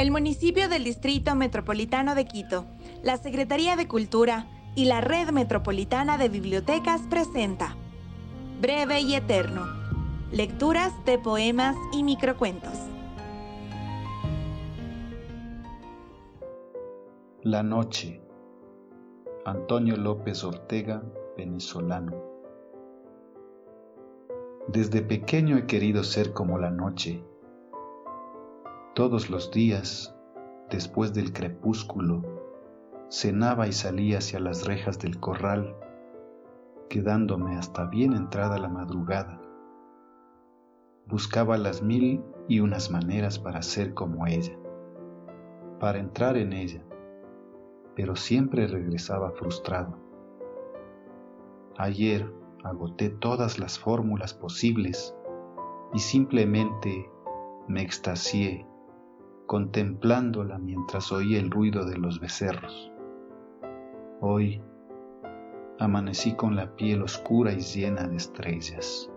El municipio del Distrito Metropolitano de Quito, la Secretaría de Cultura y la Red Metropolitana de Bibliotecas presenta Breve y Eterno, lecturas de poemas y microcuentos. La noche. Antonio López Ortega, venezolano. Desde pequeño he querido ser como la noche. Todos los días, después del crepúsculo, cenaba y salía hacia las rejas del corral, quedándome hasta bien entrada la madrugada. Buscaba las mil y unas maneras para ser como ella, para entrar en ella, pero siempre regresaba frustrado. Ayer agoté todas las fórmulas posibles y simplemente me extasié contemplándola mientras oía el ruido de los becerros. Hoy amanecí con la piel oscura y llena de estrellas.